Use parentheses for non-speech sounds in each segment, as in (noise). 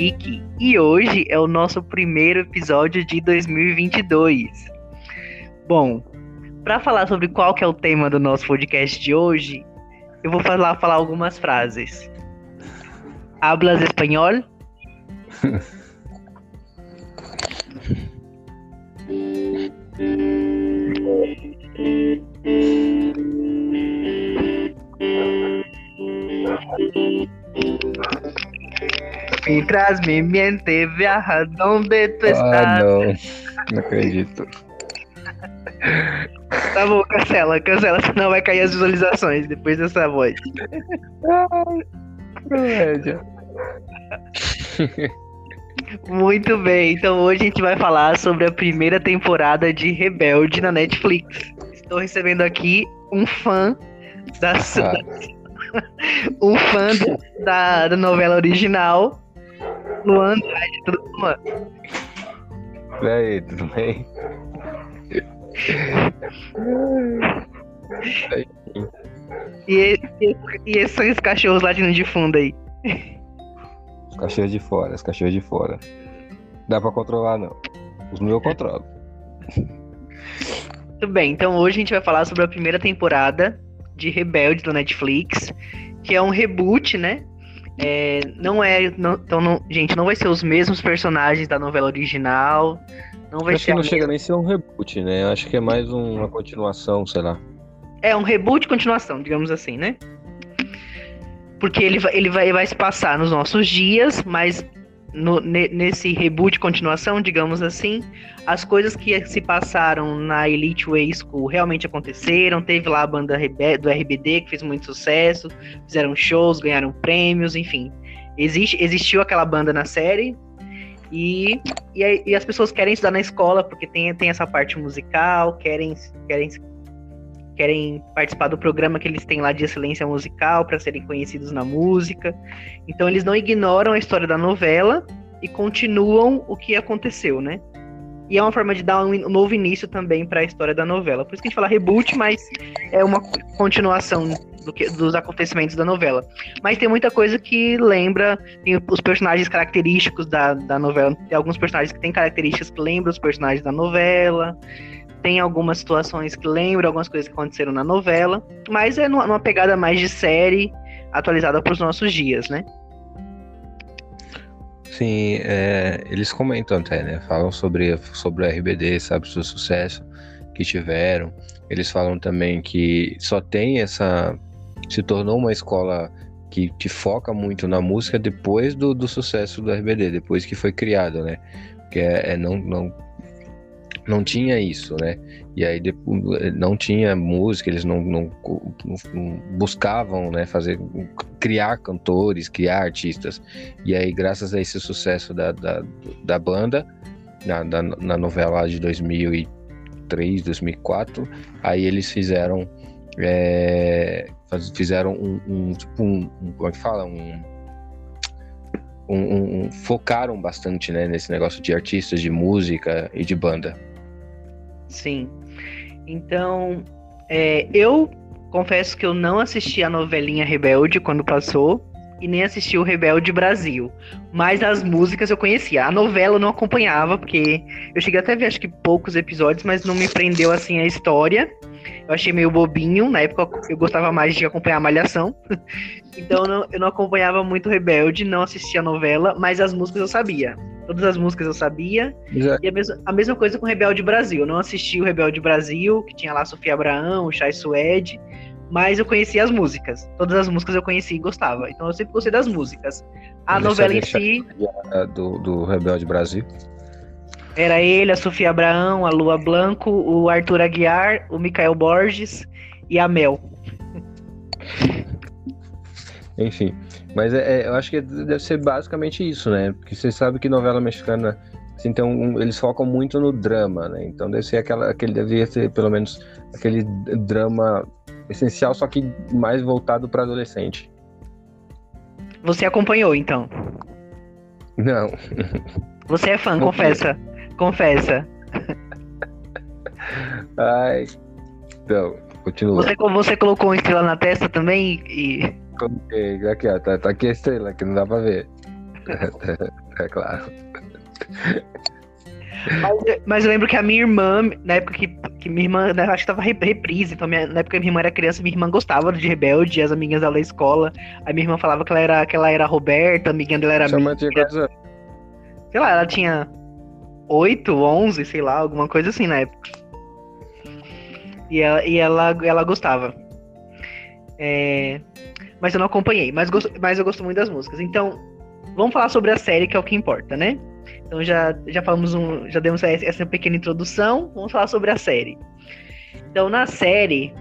Geek e hoje é o nosso primeiro episódio de 2022. Bom, para falar sobre qual que é o tema do nosso podcast de hoje, eu vou falar, falar algumas frases. Hablas espanhol? (laughs) Mientras me miente, viaja donde tu Ah, estás. não. Não acredito. (laughs) Tá bom, cancela, cancela, senão vai cair as visualizações depois dessa voz. Comédia. (laughs) Muito bem, então hoje a gente vai falar sobre a primeira temporada de Rebelde na Netflix. Estou recebendo aqui um fã da, Ah, (laughs) um fã da, da novela original, Luan Andrade, tudo bom, e aí, tudo bem? E, e, e esses são os cachorros latindo de fundo aí. Os cachorros de fora, os cachorros de fora. Dá pra controlar, não. Os meus eu controlo. Muito bem, então hoje a gente vai falar sobre a primeira temporada de Rebelde do Netflix, que é um reboot, né? É, não é. Não, então, não- gente, não vai ser os mesmos personagens da novela original. Não vai Acho ser. que não chega nem a ser um reboot, né? Acho que é mais um- uma continuação, sei lá. É um reboot continuação, digamos assim, né? Porque ele vai, ele vai, ele vai se passar nos nossos dias, mas no- ne- nesse reboot continuação, digamos assim, as coisas que se passaram na Elite Way School realmente aconteceram. Teve lá a banda do RBD que fez muito sucesso, fizeram shows, ganharam prêmios, enfim. Existe, existiu aquela banda na série. E, e, e as pessoas querem estudar na escola porque tem, tem essa parte musical, querem, querem querem participar do programa que eles têm lá de excelência musical para serem conhecidos na música. Então eles não ignoram a história da novela e continuam o que aconteceu, né? E é uma forma de dar um novo início também para a história da novela. Por isso que a gente fala reboot, mas é uma continuação do que- dos acontecimentos da novela. Mas tem muita coisa que lembra, tem os personagens característicos da, da novela. Tem alguns personagens que têm características que lembram os personagens da novela tem algumas situações que lembram algumas coisas que aconteceram na novela, mas é numa, numa pegada mais de série atualizada para os nossos dias, né? Sim, é, eles comentam até, né? Falam sobre, sobre o RBD, sabe, o sucesso que tiveram. Eles falam também que só tem essa. Se tornou uma escola que, que foca muito na música depois do, do sucesso do RBD, depois que foi criado, né? Porque é, é não, não, não tinha isso, né? E aí não tinha música, eles não, não, não- buscavam, né? Fazer, criar cantores, criar artistas. E aí, graças a esse sucesso da, da, da banda, na, da- na novela de 2003, 2004, aí eles fizeram. é, fizeram um, um, tipo um, um- Como é que fala? Um, um- um- um- focaram bastante né, nesse negócio de artistas, de música e de banda. Sim. Então, é, eu confesso que eu não assisti a novelinha Rebelde quando passou e nem assisti o Rebelde Brasil. Mas as músicas eu conhecia. A novela eu não acompanhava, porque eu cheguei até a ver acho que poucos episódios, mas não me prendeu assim a história. Eu achei meio bobinho. Na época eu gostava mais de acompanhar a Malhação. (laughs) então eu não, eu não acompanhava muito Rebelde, não assistia a novela, mas as músicas eu sabia. Todas as músicas eu sabia. É- E a mesma, a mesma coisa com Rebelde Brasil. Eu não assisti o Rebelde Brasil, que tinha lá Sofia Abraão, o Chai Suede, mas eu conhecia as músicas. Todas as músicas eu conhecia e gostava. Então eu sempre gostei das músicas. A Você novela em si do, do Rebelde Brasil. era ele, a Sofia Abraão, a Lua Blanco, o Arthur Aguiar, o Micael Borges e a Mel. Enfim, mas é, é, eu acho que deve ser basicamente isso, né? Porque você sabe que novela mexicana, assim, tem um- eles focam muito no drama, né? Então deve ser aquela, aquele devia ser pelo menos aquele drama essencial, só que mais voltado para adolescente. Você acompanhou, então. Não, Você é fã, Não confessa. Confessa. ai, então continua. Você, você colocou uma estrela na testa também e. Coloquei, Aqui, ó, tá, tá aqui a estrela, que não dá pra ver. (laughs) é, claro. Mas, mas, eu lembro que a minha irmã, na época que, que minha irmã, né, acho que tava reprise, então minha, na época que minha irmã era criança, minha irmã gostava de Rebelde, as amigas dela da escola. A minha irmã falava que ela era, que ela era Roberta, a amiguinha dela era Sua mãe tinha quantos anos? Sei lá, ela tinha 8, 11, sei lá, alguma coisa assim na época. E ela, e ela, ela gostava. É... Mas eu não acompanhei, mas, mas eu gosto muito das músicas. Então, vamos falar sobre a série, que é o que importa, né? Então já, já falamos um. Já demos essa pequena introdução. Vamos falar sobre a série. Então, na série,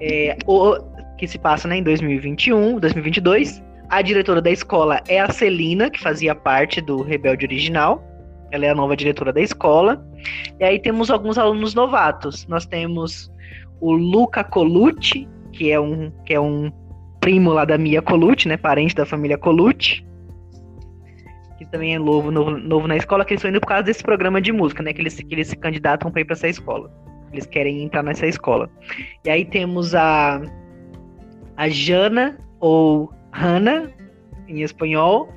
é, o, que se passa né, em 2021, 2022, a diretora da escola é a Celina, que fazia parte do Rebelde original. Ela é a nova diretora da escola. E aí temos alguns alunos novatos. Nós temos o Luca Colucci, que é um, que é um primo lá da Mia Colucci, né? Parente da família Colucci que também é novo, novo, novo na escola, que eles estão indo por causa desse programa de música, né? Que eles, que eles se candidatam para ir para essa escola. Eles querem entrar nessa escola. E aí temos a, a Jana, ou Hannah, em espanhol,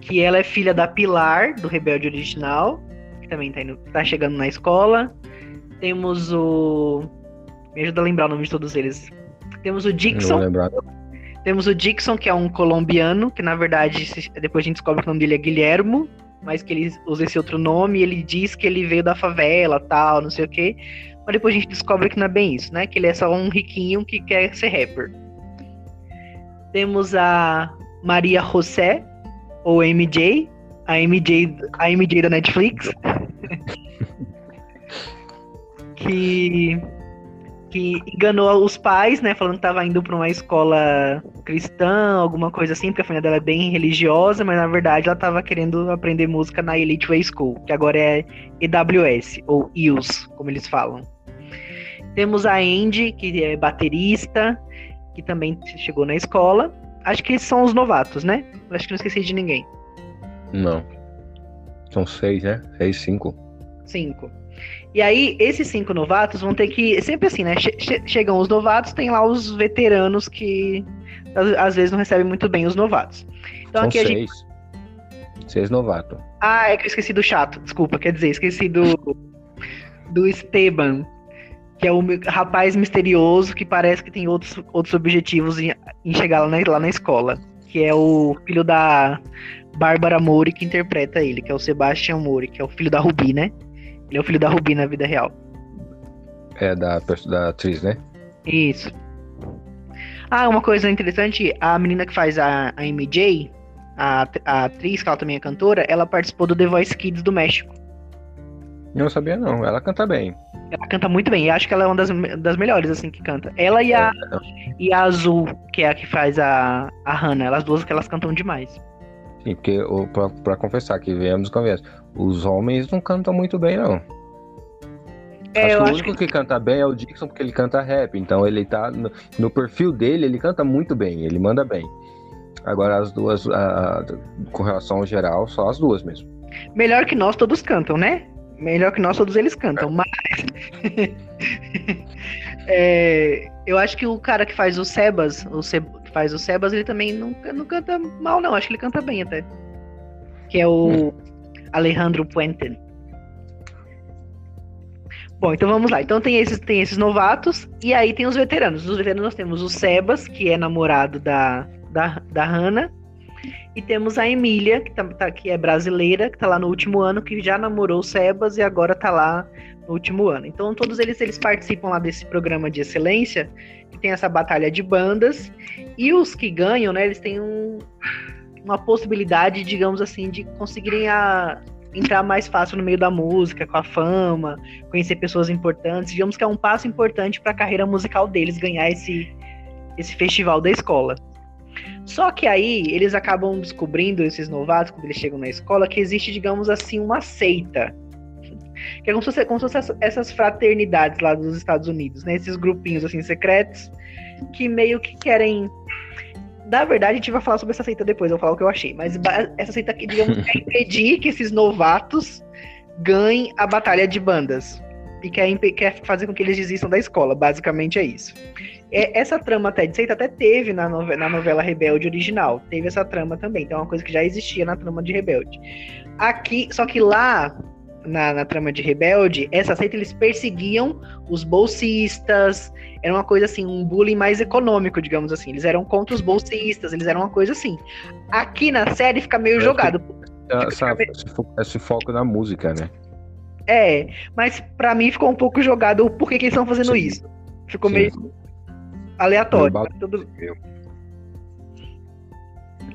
que ela é filha da Pilar, do Rebelde Original, que também tá, indo, tá chegando na escola. Temos o. Me ajuda a lembrar o nome de todos eles. Temos o Dixon. Não vou lembrar. Temos o Dixon, que é um colombiano, que na verdade depois a gente descobre que o nome dele é Guilhermo, mas que ele usa esse outro nome ele diz que ele veio da favela, tal, não sei o quê. Mas depois a gente descobre que não é bem isso, né? Que ele é só um riquinho que quer ser rapper. Temos a Maria José, ou MJ, a MJ, a MJ da Netflix. (laughs) que que enganou os pais, né? Falando que estava indo para uma escola cristã, alguma coisa assim, porque a família dela é bem religiosa, mas na verdade ela estava querendo aprender música na Elite Way School, que agora é EWS, ou EWS, como eles falam. Temos a Andy, que é baterista, que também chegou na escola. Acho que esses são os novatos, né? Acho que não esqueci de ninguém. Não. São seis, né? Seis, cinco. Cinco. E aí, esses cinco novatos vão ter que. Sempre assim, né? Che chegam os novatos, tem lá os veteranos que às vezes não recebem muito bem os novatos. Então São aqui a seis. gente. Seis novatos. Ah, é que eu esqueci do chato, desculpa, quer dizer, esqueci do. do Esteban, que é o rapaz misterioso que parece que tem outros, outros objetivos em, em chegar lá na, lá na escola. Que é o filho da Bárbara Mori que interpreta ele, que é o Sebastian Mori, que é o filho da Ruby, né? Ele é o filho da Ruby na vida real. É, da, da atriz, né? Isso. Ah, uma coisa interessante, a menina que faz a, a MJ, a, a atriz, que ela também é cantora, ela participou do The Voice Kids do México. Não sabia não, ela canta bem. Ela canta muito bem, e acho que ela é uma das, das melhores, assim, que canta. Ela e a, é, e a Azul, que é a que faz a, a Hannah, elas duas que elas cantam demais. Sim, porque pra, pra confessar que viemos conversa, os homens não cantam muito bem, não. É, acho que o único que... que... canta bem é o Dixon, porque ele canta rap. Então ele tá. No, no, perfil dele, ele canta muito bem, ele manda bem. Agora as duas, a, a, com relação ao geral, só as duas mesmo. Melhor que nós todos cantam, né? Melhor que nós todos eles cantam, é. mas. (laughs) é, eu acho que o cara que faz o Sebas, o. que faz o Sebas, ele também não, não canta mal, não. Acho que ele canta bem até. Que é o. (laughs) Alejandro Puente. Bom, então vamos lá. Então tem esses, tem esses novatos e aí tem os veteranos. Os veteranos nós temos o Sebas, que é namorado da, da, da Hannah. E temos a Emília, que, tá, tá, que é brasileira, que tá lá no último ano, que já namorou o Sebas e agora tá lá no último ano. Então todos eles, eles participam lá desse programa de excelência, que tem essa batalha de bandas. E os que ganham, né, eles têm um, uma possibilidade, digamos assim, de conseguirem a, entrar mais fácil no meio da música, com a fama, conhecer pessoas importantes. Digamos que é um passo importante para a carreira musical deles ganhar esse, esse festival da escola. Só que aí eles acabam descobrindo, esses novatos, quando eles chegam na escola, que existe, digamos assim, uma seita. Que é como se fosse, como se fosse essas fraternidades lá dos Estados Unidos, né? Esses grupinhos assim secretos que meio que querem na verdade, a gente vai falar sobre essa seita depois, eu vou falar o que eu achei. Mas essa seita digamos, quer impedir que esses novatos ganhem a batalha de bandas. e quer, quer fazer com que eles desistam da escola. Basicamente é isso. É, essa trama até de seita até teve na novela, na novela Rebelde original. Teve essa trama também. Então é uma coisa que já existia na trama de Rebelde. Aqui, só que lá na, na, trama de Rebelde, essa seita eles perseguiam os bolsistas, era uma coisa assim, um bullying mais econômico, digamos assim. Eles eram contra os bolsistas, eles eram uma coisa assim. Aqui na série fica meio jogado. Essa, meio... Esse foco na música, né? É, mas para mim ficou um pouco jogado o porquê que eles estão fazendo Sim. isso. Ficou Sim. meio aleatório. Tudo...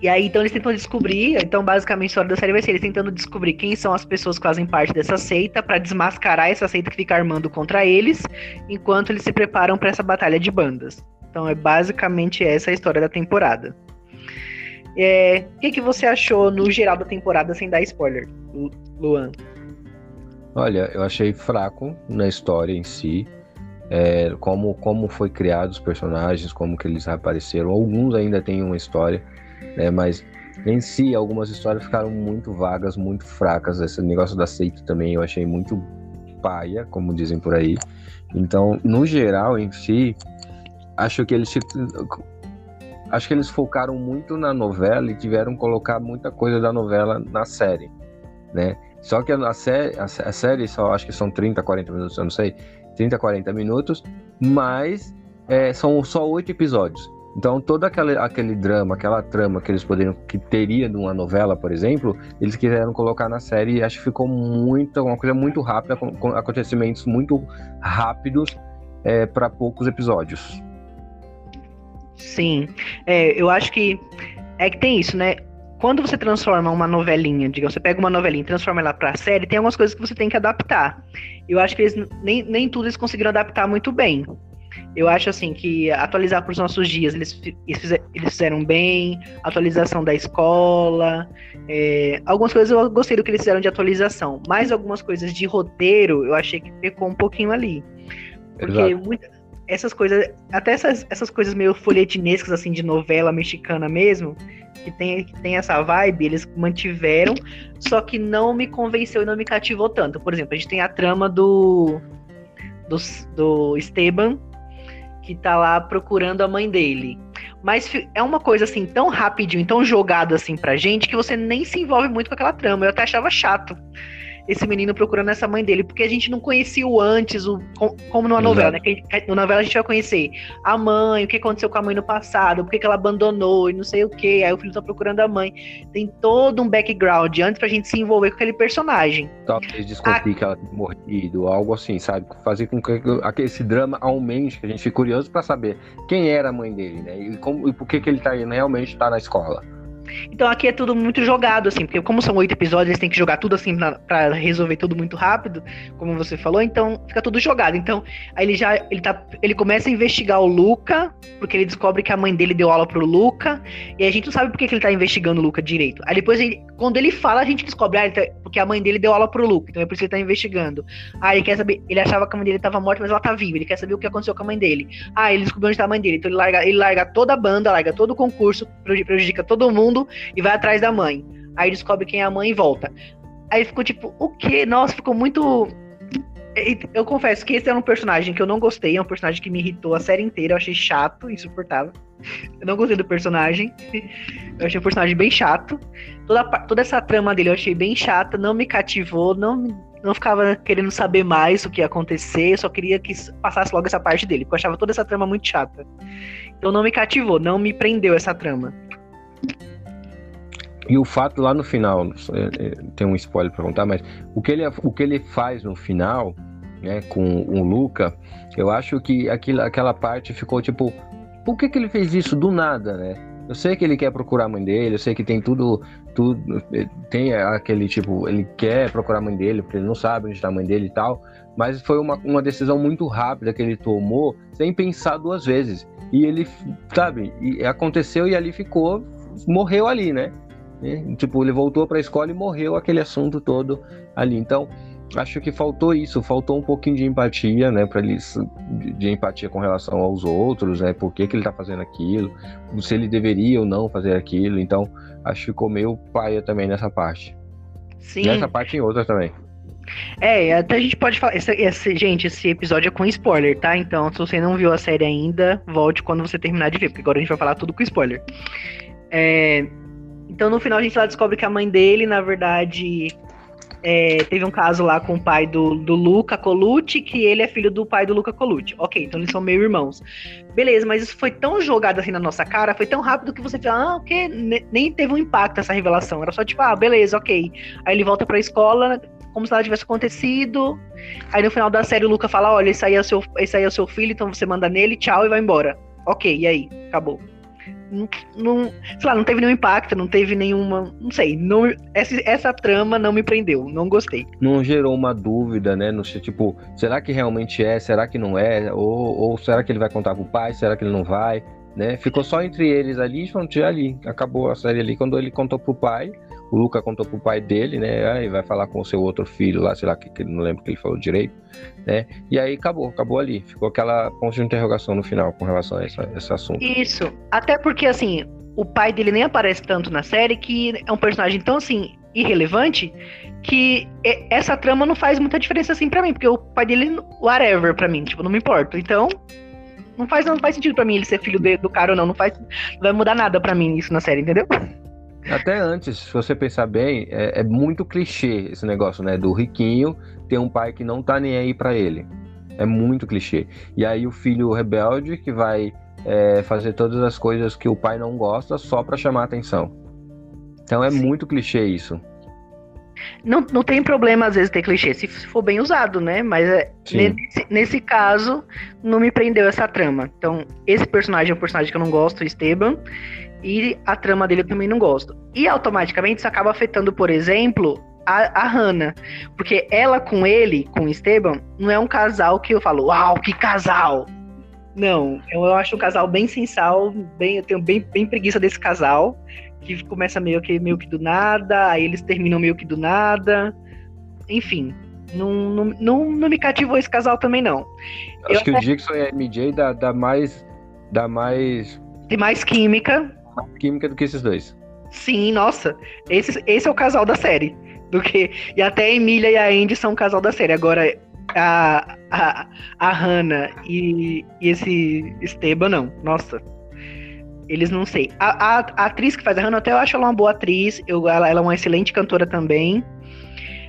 E aí, então, eles tentam descobrir. Então, basicamente, a história da série vai ser eles tentando descobrir quem são as pessoas que fazem parte dessa seita para desmascarar essa seita que fica armando contra eles, enquanto eles se preparam para essa batalha de bandas. Então, é basicamente essa a história da temporada. É, o que, que você achou no geral da temporada, sem dar spoiler, Luan? Olha, eu achei fraco na história em si. É, como, como foi criado os personagens, como que eles apareceram. Alguns ainda têm uma história né? Mas em si, algumas histórias ficaram muito vagas, muito fracas. Esse negócio da seita também eu achei muito paia, como dizem por aí. Então, no geral, em si, acho que eles acho que eles focaram muito na novela e tiveram colocar muita coisa da novela na série, né? Só que a série, a, série só acho que são 30, 40 minutos, eu não sei, 30, 40 minutos, mas é, são só oito episódios. Então, todo aquele, aquele drama, aquela trama que eles poderiam, que teria numa novela, por exemplo, eles quiseram colocar na série e acho que ficou muito, uma coisa muito rápida, com, com acontecimentos muito rápidos é, para poucos episódios. Sim, é, eu acho que é que tem isso, né? Quando você transforma uma novelinha, digamos, você pega uma novelinha e transforma ela pra série, tem algumas coisas que você tem que adaptar. Eu acho que eles nem, nem tudo eles conseguiram adaptar muito bem. Eu acho assim que atualizar para os nossos dias, eles, eles fizeram bem, atualização da escola, é, algumas coisas eu gostei do que eles fizeram de atualização, mas algumas coisas de roteiro eu achei que pecou um pouquinho ali. Porque muita, essas coisas, até essas, essas coisas meio folhetinescas, assim, de novela mexicana mesmo, que tem, que tem essa vibe, eles mantiveram, só que não me convenceu e não me cativou tanto. Por exemplo, a gente tem a trama do, do, do Esteban que tá lá procurando a mãe dele. Mas é uma coisa assim tão rapidinho, tão jogado assim pra gente que você nem se envolve muito com aquela trama. Eu até achava chato esse menino procurando essa mãe dele, porque a gente não conhecia o antes, o, como numa novela, né? Que, na novela a gente vai conhecer a mãe, o que aconteceu com a mãe no passado, por que ela abandonou e não sei o que, aí o filho tá procurando a mãe. Tem todo um background antes pra gente se envolver com aquele personagem. Talvez descobrir a... que ela tinha morrido, algo assim, sabe? Fazer com que esse drama aumente, que a gente fique curioso para saber quem era a mãe dele, né? E, como, e por que, que ele tá, realmente tá na escola. Então aqui é tudo muito jogado, assim, porque como são oito episódios, eles têm que jogar tudo assim pra, resolver tudo muito rápido, como você falou, então fica tudo jogado. Então, aí ele já ele, tá, ele começa a investigar o Luca, porque ele descobre que a mãe dele deu aula pro Luca, e a gente não sabe por que, que ele tá investigando o Luca direito. Aí depois, ele, quando ele fala, a gente descobre, ah, tá, porque a mãe dele deu aula pro Luca, então é por isso que ele tá investigando. Ah, ele quer saber, ele achava que a mãe dele tava morta, mas ela tá viva, ele quer saber o que aconteceu com a mãe dele. Ah, ele descobriu onde tá a mãe dele, então ele larga, ele larga toda a banda, larga todo o concurso, prejudica todo mundo e vai atrás da mãe. Aí descobre quem é a mãe e volta. Aí ficou tipo, o quê? Nossa, ficou muito. Eu confesso que esse era um personagem que eu não gostei, é um personagem que me irritou a série inteira, eu achei chato, insuportável. Eu não gostei do personagem. (laughs) Eu achei um personagem bem chato. Toda, toda essa trama dele eu achei bem chata, não me cativou, não, não ficava querendo saber mais o que ia acontecer, eu só queria que passasse logo essa parte dele, porque eu achava toda essa trama muito chata. Então não me cativou, não me prendeu essa trama. E o fato lá no final, é, é, tem um spoiler para contar, mas o que, ele, o que ele faz no final, né, com o Luca, eu acho que aquilo, aquela parte ficou tipo, por que, que ele fez isso do nada, né? Eu sei que ele quer procurar a mãe dele, eu sei que tem tudo, tudo é, tem aquele tipo, ele quer procurar a mãe dele, porque ele não sabe onde está a mãe dele e tal, mas foi uma, uma decisão muito rápida que ele tomou, sem pensar duas vezes. E ele, sabe, e aconteceu e ali ficou, morreu ali, né? Né? Tipo, ele voltou para a escola e morreu aquele assunto todo ali. Então, acho que faltou isso, faltou um pouquinho de empatia, né, para eles de, de, empatia com relação aos outros, né, por que, que ele está fazendo aquilo, se ele deveria ou não fazer aquilo. Então, acho que ficou meio paia também nessa parte. Sim. Nessa parte e em outra também. É, até a gente pode falar. Esse, esse, gente, esse episódio é com spoiler, tá? Então, se você não viu a série ainda, volte quando você terminar de ver, porque agora a gente vai falar tudo com spoiler. É, então, no final, a gente lá descobre que a mãe dele, na verdade, é, teve um caso lá com o pai do, do Luca Colucci, que ele é filho do pai do Luca Colucci. Ok, então eles são meio irmãos. Beleza, mas isso foi tão jogado assim na nossa cara, foi tão rápido que você fala, ah, o que? Nem teve um impacto essa revelação. Era só tipo, ah, beleza, ok. Aí ele volta pra escola, como se nada tivesse acontecido. Aí no final da série o Luca fala: Olha, esse aí é o seu, esse aí é o seu filho, então você manda nele, tchau e vai embora. Ok, e aí? Acabou. Não, não, sei lá, não teve nenhum impacto, não teve nenhuma. Não sei. Não, essa, essa trama não me prendeu, não gostei. Não gerou uma dúvida, né? No, tipo, será que realmente é? Será que não é? Ou, ou será que ele vai contar pro pai? Será que ele não vai? Né? Ficou só entre eles ali e ali. Acabou a série ali quando ele contou pro pai o Luca contou pro pai dele, né? Aí vai falar com o seu outro filho lá, sei lá, que, que não lembro que ele falou direito, né? E aí acabou, acabou ali. Ficou aquela ponto de interrogação no final com relação a essa, esse assunto. Isso. Até porque, assim, o pai dele nem aparece tanto na série, que é um personagem tão, assim, irrelevante, que essa trama não faz muita diferença, assim, para mim. Porque o pai dele, whatever, para mim, tipo, não me importa. Então, não faz, não faz sentido para mim ele ser filho de, do cara ou não. Não, faz, não vai mudar nada para mim isso na série, entendeu? Até antes, se você pensar bem, é, é, muito clichê esse negócio, né? Do riquinho ter um pai que não tá nem aí para ele. É muito clichê. E aí o filho rebelde que vai é, fazer todas as coisas que o pai não gosta só para chamar atenção. Então é Sim. muito clichê isso. Não, não tem problema, às vezes, ter clichê, se for bem usado, né? Mas é, nesse, nesse, caso, não me prendeu essa trama. Então, esse personagem é um personagem que eu não gosto, Esteban e a trama dele eu também não gosto. E automaticamente isso acaba afetando, por exemplo, a, a Hannah. Porque ela com ele, com o Esteban, não é um casal que eu falo, uau, que casal! Não, eu acho um casal bem sensal, bem, eu tenho bem, bem preguiça desse casal, que começa meio que, meio que do nada, aí eles terminam meio que do nada. Enfim, não, não, não, não me cativou esse casal também, não. Acho eu que até... o Dixon e a MJ dá, dá mais. dá mais. Tem mais química mais química do que esses dois. Sim, nossa. Esse, esse é o casal da série. Do que, e até a Emília e a Andy são o casal da série. Agora, a, a, a Hannah e, e esse Esteban, não. Nossa. Eles não sei. A, a, a, atriz que faz a Hannah, até eu acho ela uma boa atriz. Eu, ela, ela é uma excelente cantora também.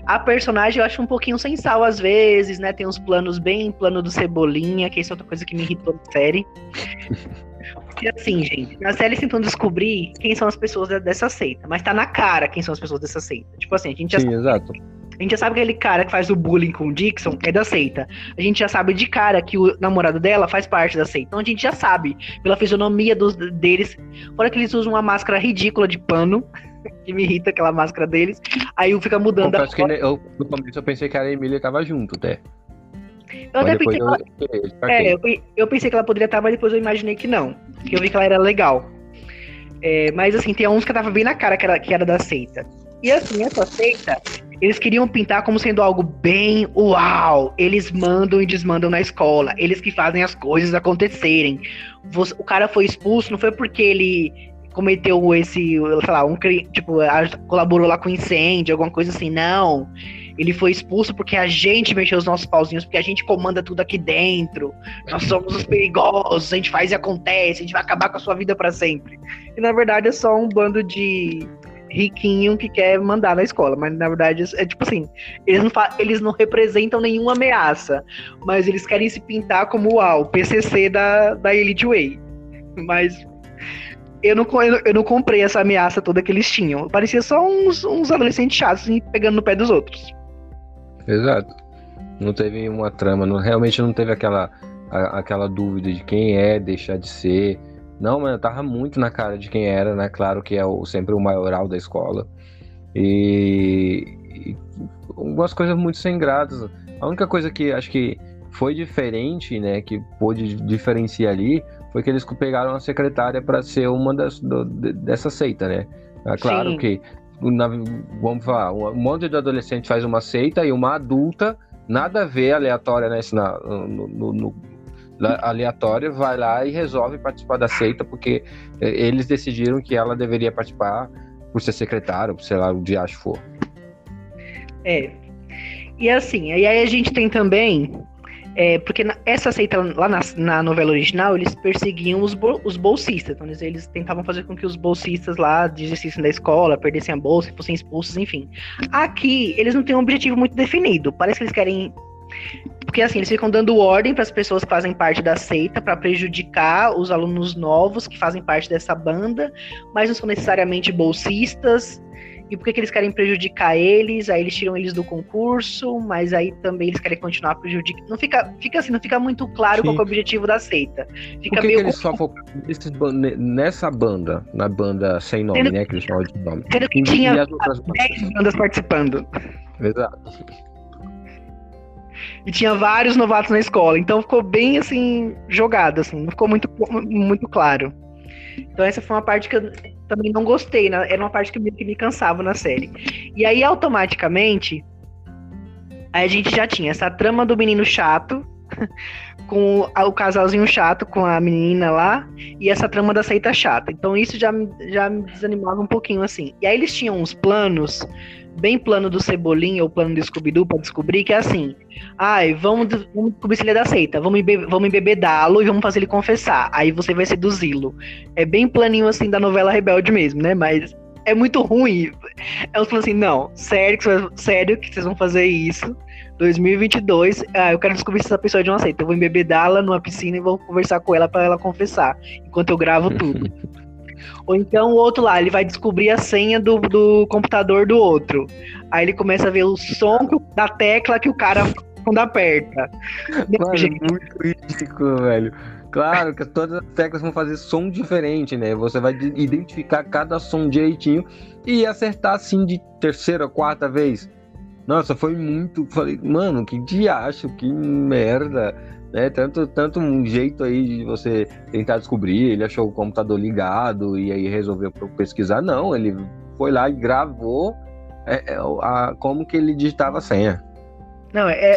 A personagem eu acho um pouquinho sem sal às vezes, né? Tem uns planos bem plano do Cebolinha, que isso é outra coisa que me irritou na série. (laughs) Assim, gente, na série tentam descobrir quem são as pessoas dessa seita, mas tá na cara quem são as pessoas dessa seita. Tipo assim, a gente já Sim, sabe, exato. A gente já sabe que aquele cara que faz o bullying com o Dixon é da seita. A gente já sabe de cara que o namorado dela faz parte da seita. Então a gente já sabe, pela fisionomia dos, deles. Fora que eles usam uma máscara ridícula de pano, (laughs) que me irrita aquela máscara deles. Aí fica mudando. Confesso que eu, no começo eu pensei que a Emília tava junto, até. Eu até pensei que ela... É, eu, eu, pensei que ela poderia estar, mas depois eu imaginei que não. Que eu vi que ela era legal. É, mas assim, tem uns que tava bem na cara que era, que era da seita. E assim, essa seita, eles queriam pintar como sendo algo bem uau. Eles mandam e desmandam na escola. Eles que fazem as coisas acontecerem. O cara foi expulso, não foi porque ele cometeu esse, sei lá, um tipo, colaborou lá com incêndio, alguma coisa assim, não. Ele foi expulso porque a gente mexeu os nossos pauzinhos, porque a gente comanda tudo aqui dentro. Nós somos os perigosos, a gente faz e acontece, a gente vai acabar com a sua vida para sempre. E na verdade é só um bando de riquinho que quer mandar na escola, mas na verdade é tipo assim, eles não, eles não representam nenhuma ameaça, mas eles querem se pintar como uau, PCC da, da Elite Way. Mas eu não, eu não comprei essa ameaça toda que eles tinham. Parecia só uns, uns adolescentes chatos assim, pegando no pé dos outros. Exato. Não teve uma trama, não, realmente não teve aquela, a, aquela dúvida de quem é, deixar de ser. Não, mas tava muito na cara de quem era, né? Claro que é o, sempre o maioral da escola. E, e algumas coisas muito sem graças. A única coisa que acho que foi diferente, né? Que pôde diferenciar ali foi que eles pegaram a secretária para ser uma das, do, dessa seita, né? É claro Sim. que, na, vamos falar, um monte de adolescente faz uma seita e uma adulta, nada a ver aleatória nesse, na, no, no, no aleatória, vai lá e resolve participar da seita porque é, eles decidiram que ela deveria participar por ser secretária, por sei lá, o diacho for. É. E assim, aí a gente tem também é, porque na, essa seita, lá na, na, novela original, eles perseguiam os, os bolsistas. Então, eles, eles, tentavam fazer com que os bolsistas lá desistissem da escola, perdessem a bolsa, fossem expulsos, enfim. Aqui, eles não têm um objetivo muito definido. Parece que eles querem. Porque assim, eles ficam dando ordem para as pessoas que fazem parte da seita para prejudicar os alunos novos que fazem parte dessa banda, mas não são necessariamente bolsistas e por que, que eles querem prejudicar eles, aí eles tiram eles do concurso, mas aí também eles querem continuar prejudicando. Não fica, fica assim, não fica muito claro qual é o objetivo da seita. Fica por que meio. Que eles só focam nessa banda, na banda sem nome, né? Que eles chamam de nome. Sendo que tinha 10 bandas participando. Exato. E tinha vários novatos na escola, então ficou bem assim, jogado, assim, não ficou muito, muito claro. Então essa foi uma parte que eu também não gostei, né? Era uma parte que me, que me cansava na série. E aí, automaticamente, a gente já tinha essa trama do menino chato, (laughs) com o casalzinho chato com a menina lá, e essa trama da seita chata. Então isso já, já me desanimava um pouquinho assim. E aí eles tinham uns planos bem plano do Cebolinha ou plano do Scooby-Doo pra descobrir que é assim. Ai, vamos, vamos descobrir se ele é da seita. Vamos, vamos embebedá-lo e vamos fazer ele confessar. Aí você vai seduzi-lo. É bem planinho assim da novela Rebelde mesmo, né? Mas é muito ruim. Elas falam assim: não, sério que, sério que vocês vão fazer isso? 2022, ah, eu quero descobrir se essa pessoa é de uma seita. Eu vou embebedá-la numa piscina e vou conversar com ela para ela confessar, enquanto eu gravo tudo. (laughs) Ou então o outro lá, ele vai descobrir a senha do, do computador do outro. Aí ele começa a ver o som da tecla que o cara quando aperta. Mano, muito ridículo, velho. Claro que todas as teclas vão fazer som diferente, né? Você vai identificar cada som direitinho e acertar assim de terceira, quarta vez. Nossa, foi muito. Falei, mano, que diacho, que merda né? Tanto, tanto um jeito aí de você tentar descobrir, ele achou o computador ligado e aí resolveu pesquisar. Não, ele foi lá e gravou é, é, a, como que ele digitava a senha. Não, é,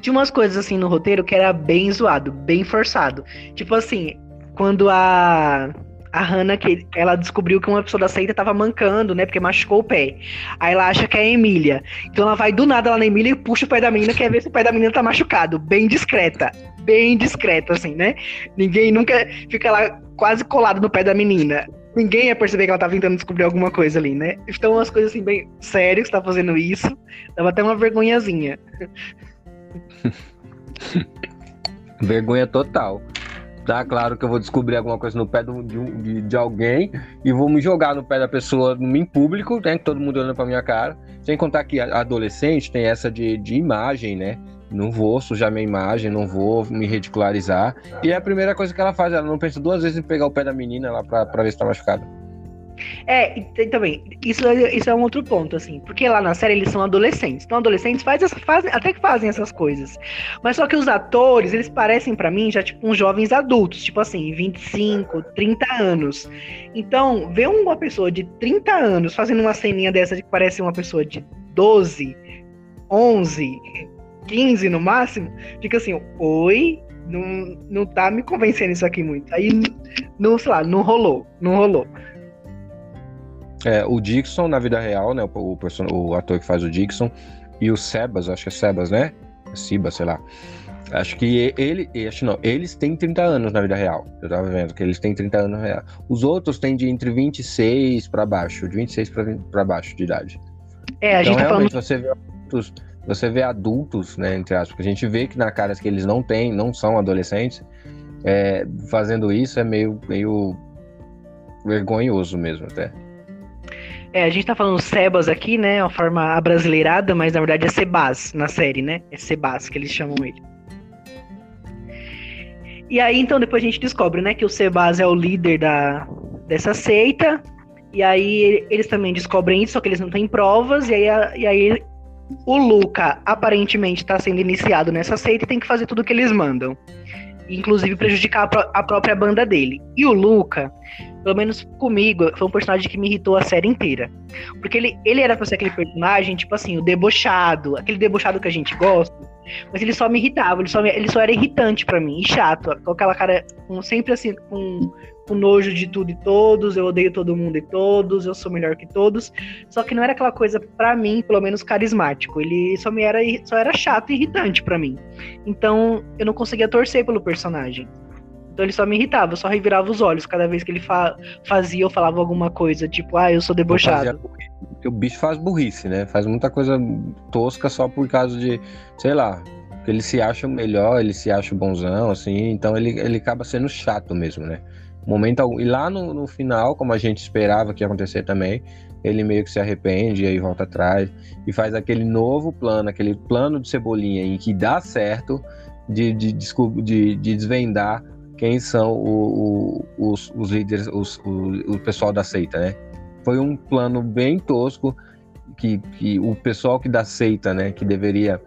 tinha umas coisas assim no roteiro que era bem zoado, bem forçado. Tipo assim, quando a a Hannah, que ela descobriu que uma pessoa da seita tava mancando, né? Porque machucou o pé. Aí ela acha que é a Emília. Então ela vai do nada lá na Emília e puxa o pé da menina, quer ver se o pé da menina tá machucado. Bem discreta. Bem discreta, assim, né? Ninguém nunca fica lá quase colado no pé da menina. Ninguém ia perceber que ela tava tentando descobrir alguma coisa ali, né? Então, umas coisas assim, bem sérias que tá fazendo isso. Dava até uma vergonhazinha. (laughs) Vergonha total tá? Claro que eu vou descobrir alguma coisa no pé do, de, de, alguém e vou me jogar no pé da pessoa em público, né? Todo mundo olhando pra minha cara. Sem contar que adolescente tem essa de, de imagem, né? Não vou sujar minha imagem, não vou me ridicularizar. E é a primeira coisa que ela faz, ela não pensa duas vezes em pegar o pé da menina lá pra, pra ver se tá machucada. É, também, isso, isso é um outro ponto, assim, porque lá na série eles são adolescentes. Então, adolescentes faz, fazem, até que fazem essas coisas. Mas só que os atores, eles parecem para mim já tipo uns jovens adultos, tipo assim, 25, 30 anos. Então, ver uma pessoa de 30 anos fazendo uma ceninha dessa que parece uma pessoa de 12, 11, 15 no máximo, fica assim, oi, não, não tá me convencendo isso aqui muito. Aí, não, sei lá, não rolou, não rolou. É, o Dixon na vida real, né? O, o, o, ator que faz o Dixon. E o Sebas, acho que é Sebas, né? Siba, sei lá. Acho que ele, acho não, eles têm 30 anos na vida real. Eu tava vendo que eles têm 30 anos na real. Os outros têm de entre 26 para baixo, de 26 para baixo de idade. É, a então, gente tá realmente falando... você vê adultos, você vê adultos, né, entre aspas, porque a gente vê que na cara que eles não têm, não são adolescentes, é, fazendo isso é meio, meio vergonhoso mesmo até. É, a gente tá falando Sebas aqui, né? Uma forma abrasileirada, mas na verdade é Sebas na série, né? É Sebas que eles chamam ele. E aí, então, depois a gente descobre, né, que o Sebas é o líder da, dessa seita. E aí eles também descobrem isso, só que eles não têm provas. E aí, e aí o Luca aparentemente está sendo iniciado nessa seita e tem que fazer tudo o que eles mandam. Inclusive prejudicar a, a própria banda dele. E o Luca pelo menos comigo, foi um personagem que me irritou a série inteira. Porque ele, ele era pra ser aquele personagem, tipo assim, o debochado, aquele debochado que a gente gosta. Mas ele só me irritava, ele só, me, ele só era irritante para mim, e chato. Com aquela cara, com, sempre assim, com, com nojo de tudo e todos, eu odeio todo mundo e todos, eu sou melhor que todos. Só que não era aquela coisa, para mim, pelo menos carismático. Ele só me era, só era chato e irritante para mim. Então eu não conseguia torcer pelo personagem. Então ele só me irritava, eu só revirava os olhos cada vez que ele fa fazia ou falava alguma coisa, tipo, ah, eu sou debochado. Porque o bicho faz burrice, né? Faz muita coisa tosca só por causa de, sei lá, ele se acha melhor, ele se acha bonzão, assim, então ele, ele acaba sendo chato mesmo, né? Momento E lá no, no final, como a gente esperava que ia acontecer também, ele meio que se arrepende e aí volta atrás e faz aquele novo plano, aquele plano de cebolinha em que dá certo de, de, de, de desvendar quem são o, o, os, os, líderes, os, o, o, pessoal da seita, né? Foi um plano bem tosco que, que o pessoal que da seita, né, que deveria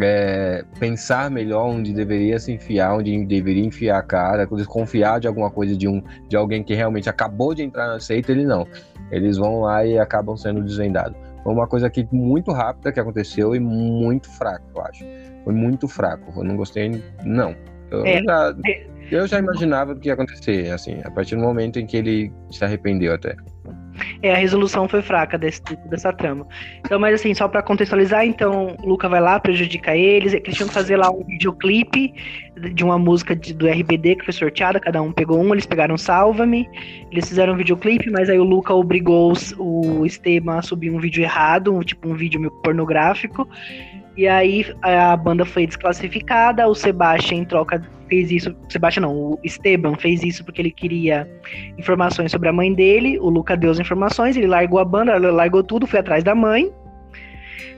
é, pensar melhor onde deveria se enfiar, onde deveria enfiar a cara, desconfiar de alguma coisa de um de alguém que realmente acabou de entrar na seita, ele não. Eles vão lá e acabam sendo desvendados. Foi uma coisa aqui muito rápida que aconteceu e muito fraco, eu acho. Foi muito fraco. Eu não gostei, não. Eu é, já é, eu já imaginava o que ia acontecer, assim, a partir do momento em que ele se arrependeu até. É, a resolução foi fraca desse, dessa trama. Então, mas assim, só para contextualizar, então, o Luca vai lá, prejudica eles, eles tinham que fazer lá um videoclipe de uma música de, do RBD que foi sorteada, cada um pegou um, eles pegaram Salva-me, eles fizeram um videoclipe, mas aí o Luca obrigou o Esteban a subir um vídeo errado, um, tipo um vídeo meio pornográfico, e aí a banda foi desclassificada, o Sebastian em troca fez isso, Sebastian não, o Esteban fez isso porque ele queria informações sobre a mãe dele, o Luca deu as informações, ele largou a banda, largou tudo, foi atrás da mãe,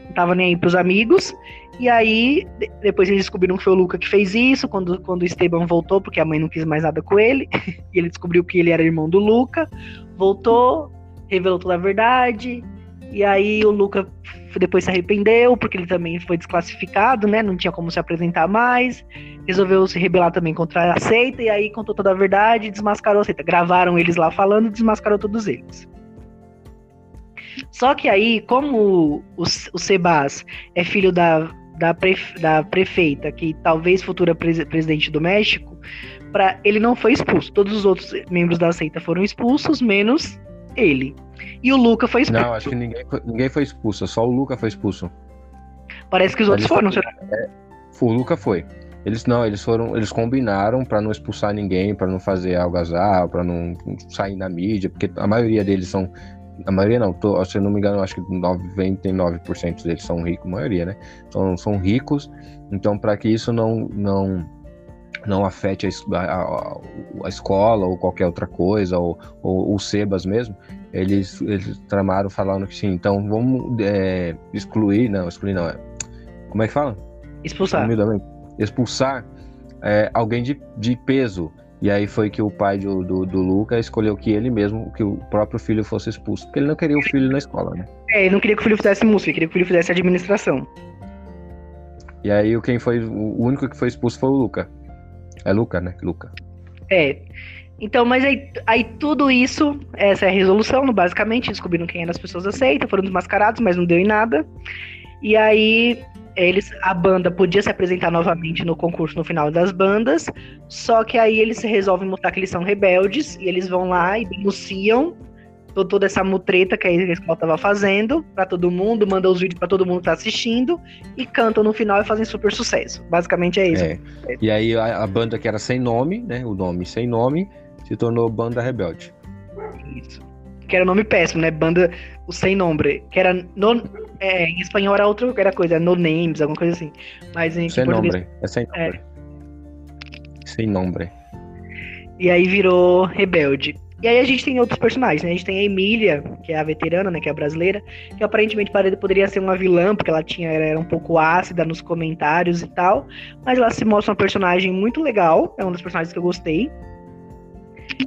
não tava nem aí pros amigos, e aí depois eles descobriram que foi o Luca que fez isso, quando, quando o Esteban voltou, porque a mãe não quis mais nada com ele, (laughs) e ele descobriu que ele era irmão do Luca, voltou, revelou toda a verdade, e aí o Luca depois se arrependeu, porque ele também foi desclassificado, né? Não tinha como se apresentar mais. Resolveu se rebelar também contra a seita, e aí contou toda a verdade e desmascarou a seita. Gravaram eles lá falando e desmascarou todos eles. Só que aí, como o, o Sebas é filho da, da, prefe, da prefeita, que talvez futura pres, presidente do México, pra, ele não foi expulso. Todos os outros membros da seita foram expulsos, menos ele. E o Luca foi expulso. Não, acho que ninguém foi, ninguém foi expulso, só o Luca foi expulso. Parece que os outros foram, será? É, o Luca foi. Eles não, eles foram, eles combinaram para não expulsar ninguém, para não fazer algazarra, para não sair na mídia, porque a maioria deles são a maioria não, tô, se eu não me engano, acho que 99% deles são ricos, a maioria, né? Então, são ricos, então para que isso não não não afete a, a, a, escola ou qualquer outra coisa, ou, ou o Sebas mesmo, eles, eles tramaram falando que sim, então vamos é, excluir, não, excluir não, é, como é que fala? Expulsar. Expulsar é, alguém de, de peso. E aí foi que o pai do, do, do Luca escolheu que ele mesmo, que o próprio filho fosse expulso, porque ele não queria o filho na escola, né? É, ele não queria que o filho fizesse música, ele queria que o filho fizesse administração. E aí quem foi, o único que foi expulso foi o Luca. É Luca, né? Luca. É. Então, mas aí, aí tudo isso, essa é a resolução, basicamente, descobriram quem eram as pessoas aceitas, foram desmascarados, mas não deu em nada. E aí eles a banda podia se apresentar novamente no concurso no final das bandas, só que aí eles resolvem mostrar que eles são rebeldes e eles vão lá e denunciam toda essa mutreta que a escola tava fazendo para todo mundo, manda os vídeos para todo mundo que tá assistindo e cantam no final e fazem super sucesso. Basicamente é isso. É. E aí a, a, banda que era sem nome, né? O nome sem nome, se tornou Banda Rebelde. Isso. Que era um nome péssimo, né? Banda o sem nome, que era no, é, em espanhol era outra era coisa, no names, alguma coisa assim. Mas em sem português, nome, é sem nome. É. Sem nome. E aí virou Rebelde. E aí a gente tem outros personagens, né? A gente tem a Emília, que é a veterana, né? Que é a brasileira, que aparentemente poderia ser uma vilã, porque ela tinha era um pouco ácida nos comentários e tal. Mas ela se mostra uma personagem muito legal, é uma das personagens que eu gostei.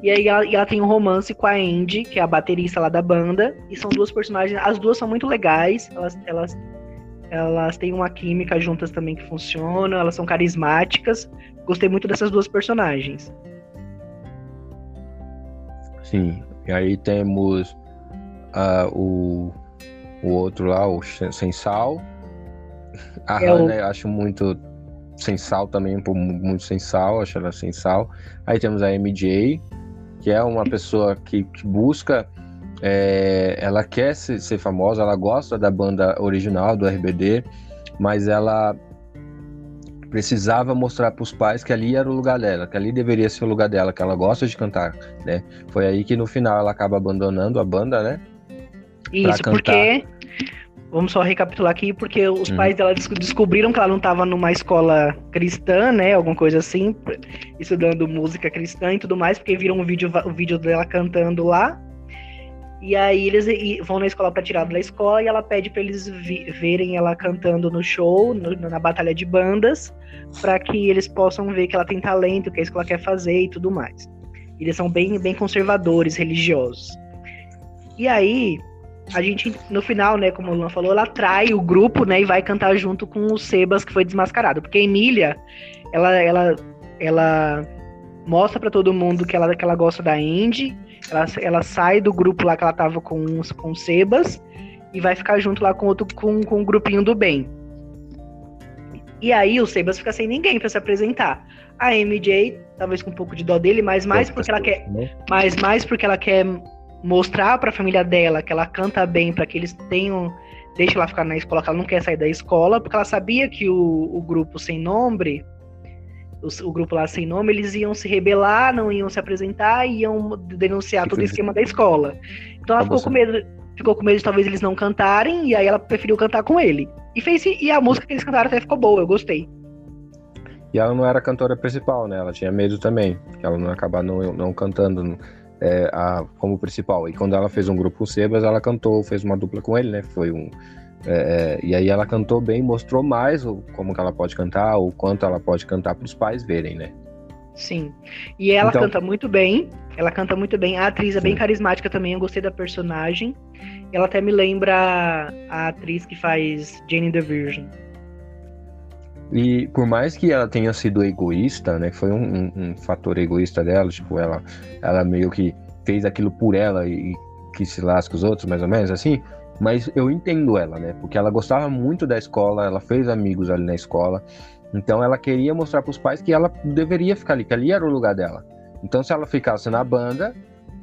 E aí ela, e ela tem um romance com a Andy, que é a baterista lá da banda. E são duas personagens, as duas são muito legais, elas, elas, elas têm uma química juntas também que funciona, elas são carismáticas. Gostei muito dessas duas personagens. Sim, e aí temos uh, o, o outro lá, o Sem Sal. A é Hannah, eu acho muito sem sal também, muito sem sal, acho ela sem sal. Aí temos a MJ, que é uma pessoa que, que busca, é, ela quer ser, ser, famosa, ela gosta da banda original do RBD, mas ela precisava mostrar para os pais que ali era o lugar dela, que ali deveria ser o lugar dela, que ela gosta de cantar, né? Foi aí que no final ela acaba abandonando a banda, né? Isso, porque Vamos só recapitular aqui, porque os hum. pais dela descobriram que ela não estava numa escola cristã, né? Alguma coisa assim, estudando música cristã e tudo mais, porque viram um vídeo, o vídeo dela cantando lá. E aí eles vão na escola para tirar da escola e ela pede para eles verem ela cantando no show, no, na batalha de bandas, para que eles possam ver que ela tem talento, que é isso que ela quer fazer e tudo mais. Eles são bem, bem conservadores, religiosos. E aí, a gente, no final, né, como o Luan falou, ela trai o grupo, né, e vai cantar junto com o Sebas, que foi desmascarado. Porque a Emília, ela, ela, ela mostra para todo mundo que ela, que ela gosta da Andy, ela, ela sai do grupo lá que ela tava com, com o Sebas, e vai ficar junto lá com, outro, com, com o grupinho do bem. E aí o Sebas fica sem ninguém para se apresentar. A MJ, talvez com um pouco de dó dele, mas mais porque ela quer, né? mas mais porque ela quer mostrar para a família dela que ela canta bem, para que eles tenham. Deixa ela ficar na escola, que ela não quer sair da escola, porque ela sabia que o, o grupo sem nome, o, o, grupo lá sem nome, eles iam se rebelar, não iam se apresentar, iam denunciar todo o esquema da escola. Então ela ficou com medo, ficou com medo de talvez eles não cantarem, e aí ela preferiu cantar com ele. E fez e a música que eles cantaram até ficou boa, eu gostei. E ela não era a cantora principal, né? Ela tinha medo também, que ela não acabar não, não cantando é, a, como principal. E quando ela fez um grupo com o Sebas, ela cantou, fez uma dupla com ele, né? Foi um. É, é e aí ela cantou bem, mostrou mais como que ela pode cantar, o quanto ela pode cantar para os pais verem, né? Sim. E ela então, canta muito bem. Ela canta muito bem. A atriz é bem carismática também. Eu gostei da personagem. Ela até me lembra a atriz que faz Jane the Virgin. E por mais que ela tenha sido egoísta, né? Foi um, um, um, fator egoísta dela, tipo, ela, ela meio que fez aquilo por ela e, que se lasca os outros, mais ou menos assim. Mas eu entendo ela, né? Porque ela gostava muito da escola, ela fez amigos ali na escola. Então ela queria mostrar para os pais que ela deveria ficar ali, que ali era o lugar dela. Então se ela ficasse na banda,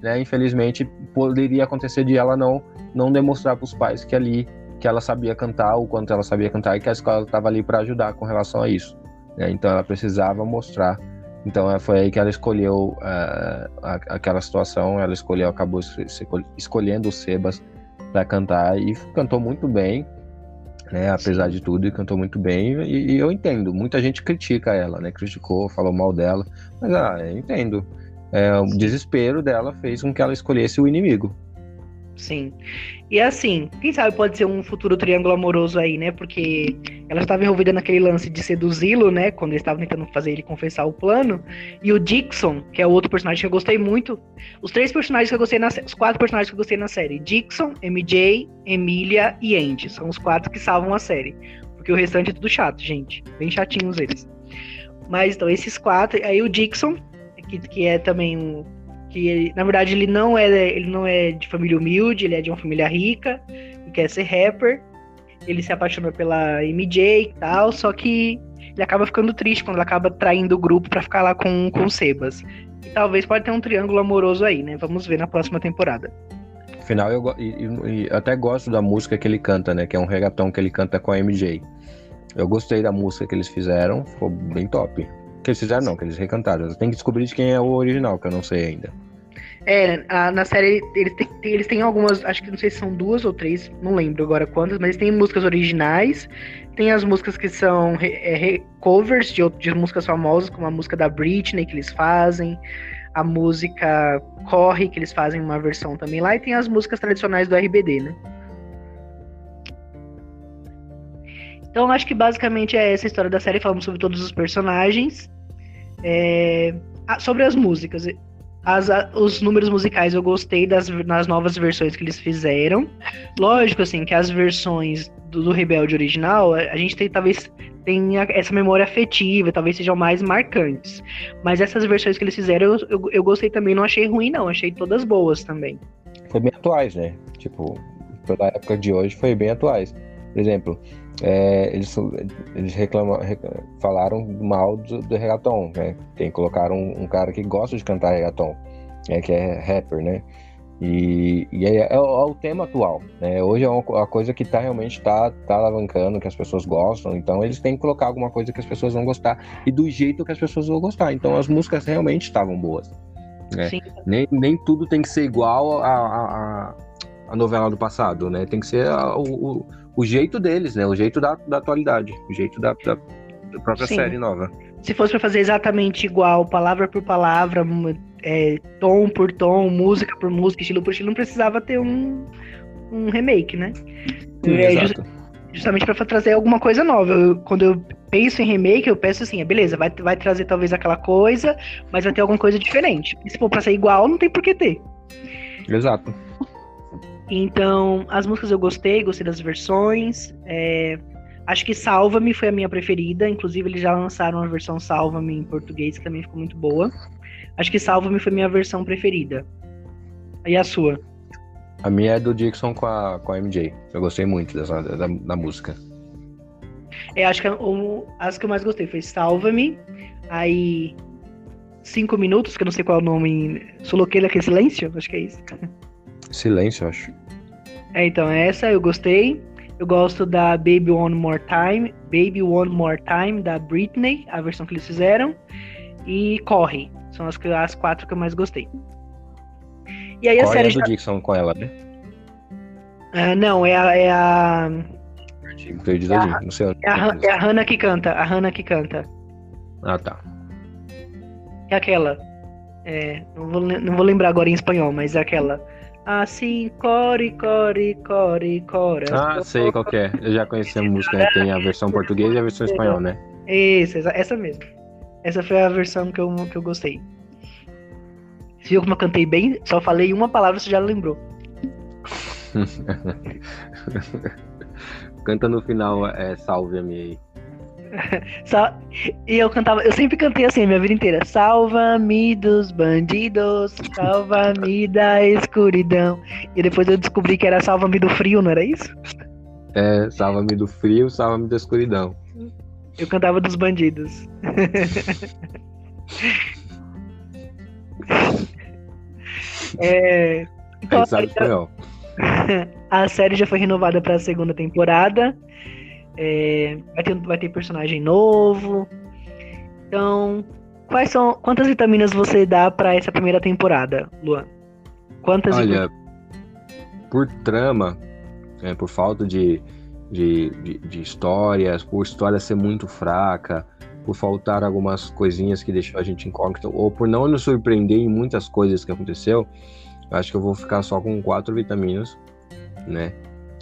né, infelizmente poderia acontecer de ela não não demonstrar para os pais que ali que ela sabia cantar, o quanto ela sabia cantar e que a escola estava ali para ajudar com relação a isso. Né? Então ela precisava mostrar. Então é, foi aí que ela escolheu uh, aquela situação, ela escolheu, acabou escolhendo o Sebas para cantar e cantou muito bem, né? Apesar de tudo, e cantou muito bem. E, e, eu entendo, muita gente critica ela, né? Criticou, falou mal dela, mas ah, eu entendo. É, o desespero dela fez com que ela escolhesse o inimigo. Sim. E assim, quem sabe pode ser um futuro triângulo amoroso aí, né? Porque ela estava envolvida naquele lance de seduzi-lo, né? Quando eles estavam tentando fazer ele confessar o plano. E o Dixon, que é o outro personagem que eu gostei muito. Os três personagens que eu gostei na Os quatro personagens que eu gostei na série: Dixon, MJ, Emília e Andy. São os quatro que salvam a série. Porque o restante é tudo chato, gente. Bem chatinhos eles. Mas então, esses quatro. Aí o Dixon, que, que é também um que ele, na verdade ele não é ele não é de família humilde, ele é de uma família rica e quer ser rapper. Ele se apaixona pela MJ e tal, só que ele acaba ficando triste quando ele acaba traindo o grupo para ficar lá com, com o Sebas. E talvez pode ter um triângulo amoroso aí, né? Vamos ver na próxima temporada. Afinal, eu, e, e, até gosto da música que ele canta, né? Que é um reggaeton que ele canta com a MJ. Eu gostei da música que eles fizeram, ficou bem top. Que eles fizeram não, que eles recantaram. Tem que descobrir de quem é o original, que eu não sei ainda. É, a, na série eles têm, eles têm algumas, acho que não sei se são duas ou três, não lembro agora quantas, mas têm músicas originais, tem as músicas que são re, é, covers de, de músicas famosas, como a música da Britney que eles fazem, a música Corre, que eles fazem uma versão também lá, e tem as músicas tradicionais do RBD, né? Então acho que basicamente é essa a história da série, falamos sobre todos os personagens. É... Ah, sobre as músicas. As, os números musicais eu gostei das nas novas versões que eles fizeram. Lógico, assim, que as versões do, do Rebelde original, a gente tem, talvez tenha essa memória afetiva, talvez sejam mais marcantes. Mas essas versões que eles fizeram, eu, eu, eu gostei também, não achei ruim, não. Achei todas boas também. Foi bem atuais, né? Tipo, pela época de hoje, foi bem atuais. Por exemplo, é, eles, eles reclamam, falaram mal do, do reggaeton, né? Tem, colocaram um, um, cara que gosta de cantar reggaeton. é, que é rapper, né? E, e é, é, é, o tema atual, né? Hoje é uma, coisa que tá, realmente está tá alavancando, que as pessoas gostam, então eles têm que colocar alguma coisa que as pessoas vão gostar e do jeito que as pessoas vão gostar. Então as músicas realmente estavam boas. Né? Nem, nem tudo tem que ser igual a, a, a novela do passado, né? Tem que ser a, o, o, jeito deles, né? O jeito da, da atualidade, o jeito da, da, da própria Sim. série nova. Se fosse para fazer exatamente igual, palavra por palavra, é, tom por tom, música por música, estilo por estilo, não precisava ter um, um remake, né? Sim, é, just, justamente para trazer alguma coisa nova. Eu, quando eu penso em remake, eu penso assim, é, beleza, vai, vai trazer talvez aquela coisa, mas vai ter alguma coisa diferente. E se for pra ser igual, não tem por que ter. Exato. Então, as músicas eu gostei, gostei das versões. É, acho que Salva-me foi a minha preferida. Inclusive, eles já lançaram a versão Salva-me em português, que também ficou muito boa. Acho que Salva-me foi minha versão preferida. E a sua? A minha é do Dixon com a, com a MJ. Eu gostei muito dessa, da, da música. É, acho que o, as que eu mais gostei foi Salva-me, aí Cinco Minutos, que eu não sei qual é o nome. Soloqueira que é Silêncio? Acho que é isso. (laughs) Silêncio, acho. É, então, essa eu gostei. Eu gosto da Baby One More Time, Baby One More Time, da Britney, a versão que eles fizeram. E Corre, são as, as quatro que eu mais gostei. E aí Qual a série. É do já... Dixon com ela, né? Uh, não, é a. É a... Perdi é a, não sei é a, é a Hannah que canta. A Hannah que canta. Ah, tá. É aquela. É, não, vou, não vou lembrar agora em espanhol, mas é aquela. Assim, core, core, core, core. Ah, sei qual é. Eu já conheci a música, né? Tem a versão portuguesa e a versão espanhol, né? Isso, essa mesmo. Essa foi a versão que eu, que eu gostei. Você viu como eu cantei bem? Só falei uma palavra, você já lembrou. (laughs) Canta no final, é, salve-me aí. (laughs) Só... E eu cantava, eu sempre cantei assim a minha vida inteira. Salva-me dos bandidos, salva-me da escuridão. E depois eu descobri que era salva-me do frio, não era isso? É, salva-me do frio, salva-me da escuridão. Eu cantava dos bandidos. (laughs) é, sabe espanhol. (laughs) A série já foi renovada para a segunda temporada. É, vai, ter, vai ter personagem novo. Então, quais são. Quantas vitaminas você dá para essa primeira temporada, Luan? Quantas Olha, por trama, é, por falta de de, de, de histórias, por história ser muito fraca, por faltar algumas coisinhas que deixou a gente incógnito, ou por não nos surpreender em muitas coisas que aconteceu, acho que eu vou ficar só com quatro vitaminas, né?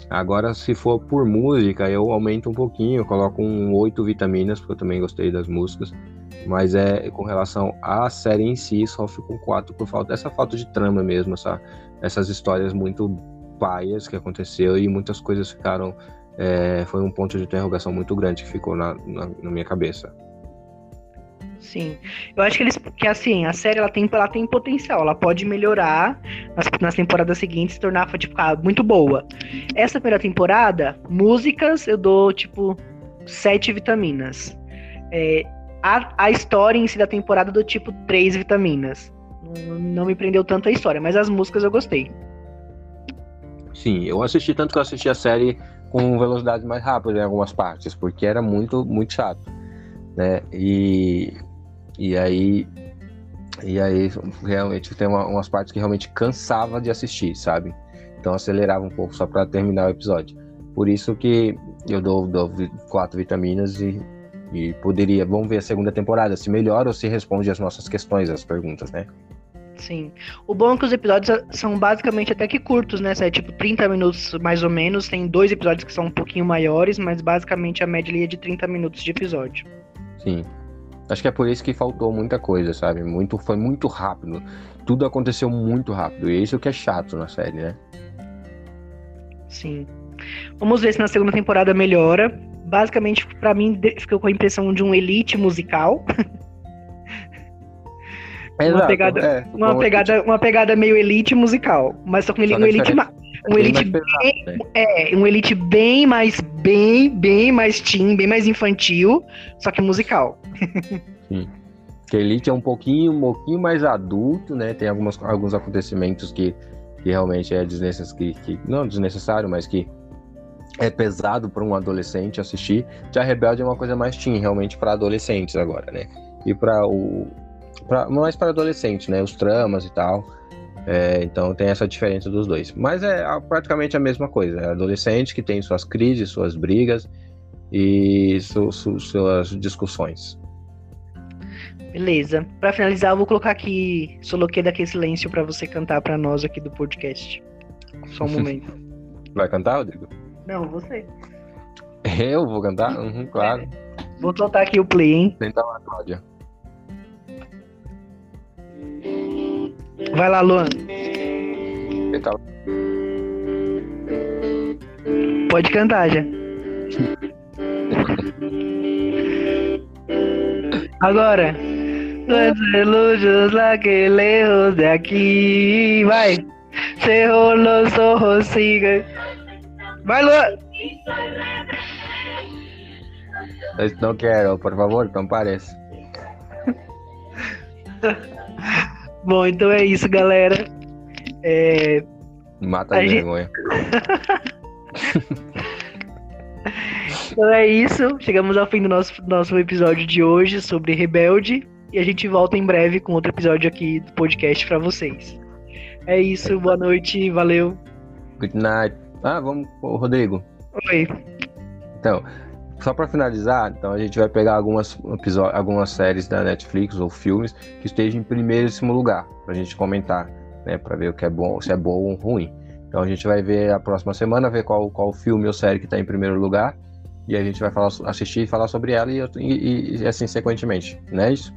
Agora, se for por música, eu aumento um pouquinho, coloco um oito vitaminas, porque eu também gostei das músicas. Mas é com relação à série em si, só fico com quatro por falta dessa falta de trama mesmo, essa, essas histórias muito paias que aconteceu e muitas coisas ficaram é, foi um ponto de interrogação muito grande que ficou na, na, na, minha cabeça. Sim, eu acho que eles, que assim, a série ela tem, ela tem potencial, ela pode melhorar nas, nas temporadas seguintes, se tornar tipo, muito boa. Essa primeira temporada, músicas, eu dou tipo sete vitaminas. É, a, a história em si da temporada do tipo três vitaminas. Não, não me prendeu tanto a história, mas as músicas eu gostei. Sim, eu assisti tanto que eu assisti a série com velocidade mais rápida em algumas partes, porque era muito, muito chato, né? E, e aí e aí realmente tem uma, umas partes que realmente cansava de assistir, sabe? Então acelerava um pouco só para terminar o episódio. Por isso que eu dou, dou quatro vitaminas e, e poderia. Vamos ver a segunda temporada, se melhora ou se responde as nossas questões, as perguntas, né? Sim. O bom é que os episódios são basicamente até que curtos, né? É tipo 30 minutos mais ou menos. Tem dois episódios que são um pouquinho maiores, mas basicamente a média é de 30 minutos de episódio. Sim. Acho que é por isso que faltou muita coisa, sabe? Muito, foi muito rápido. Tudo aconteceu muito rápido. E isso que é chato na série, né? Sim. Vamos ver se na segunda temporada melhora. Basicamente, para mim, ficou com a impressão de um elite musical. (laughs) Exato, uma pegada, é, uma, pegada, uma pegada meio elite musical, mas só com ele, um elite, um elite bem, pesado, né? é, um elite bem mais bem, bem mais teen, bem mais infantil, só que musical. Que Elite é um pouquinho, um pouquinho mais adulto, né? Tem algumas, alguns acontecimentos que, que realmente é desnecessário, que, que, não desnecessário, mas que é pesado para um adolescente assistir. Já Rebelde é uma coisa mais teen, realmente para adolescentes agora, né? E para o pra, mais para adolescente, né? Os tramas e tal. É, então tem essa diferença dos dois. Mas é praticamente a mesma coisa. É adolescente que tem suas crises, suas brigas e su, su, suas discussões. Beleza. Para finalizar, eu vou colocar aqui Soloquê daquele silêncio para você cantar para nós aqui do podcast. Só um (laughs) momento. Vai cantar, Rodrigo? Não, você. Eu vou cantar? Uhum, claro. É. Vou soltar aqui o play, hein? Tenta lá, Cláudia. Vai lá, Luan. Tenta lá. Pode cantar já. (laughs) Agora. Los la que lejos de aquí. Vai. Cerró los ojos, sigue. Vai, Luan! Não quero, por favor, não pareça. Bom, então é isso, galera. É... Mata a, a gente... (laughs) então é isso. Chegamos ao fim do nosso, nosso episódio de hoje sobre Rebelde. E a gente volta em breve com outro episódio aqui do podcast para vocês. É isso, boa noite, valeu. Good night. Ah, vamos, Rodrigo. Oi. Então, só para finalizar, então a gente vai pegar algumas algumas séries da Netflix ou filmes que estejam em primeiríssimo lugar para a gente comentar, né, para ver o que é bom, se é bom ou ruim. Então a gente vai ver a próxima semana, ver qual qual filme ou série que está em primeiro lugar e a gente vai falar, assistir e falar sobre ela e, e, e assim sequentemente, não é isso?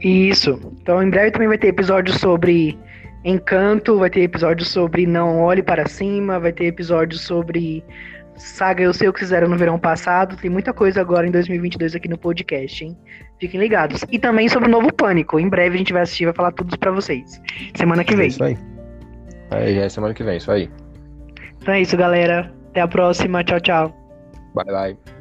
Isso. Então em breve também vai ter episódio sobre Encanto, vai ter episódio sobre Não Olhe Para Cima, vai ter episódio sobre Saga Eu Sei O Que Fizeram no Verão Passado. Tem muita coisa agora em 2022 aqui no podcast, hein? Fiquem ligados. E também sobre o novo Pânico. Em breve a gente vai assistir, vai falar tudo para vocês. Semana que vem. É isso aí. Já é semana que vem, isso aí. Então é isso, galera. Até a próxima. Tchau, tchau. Bye, bye.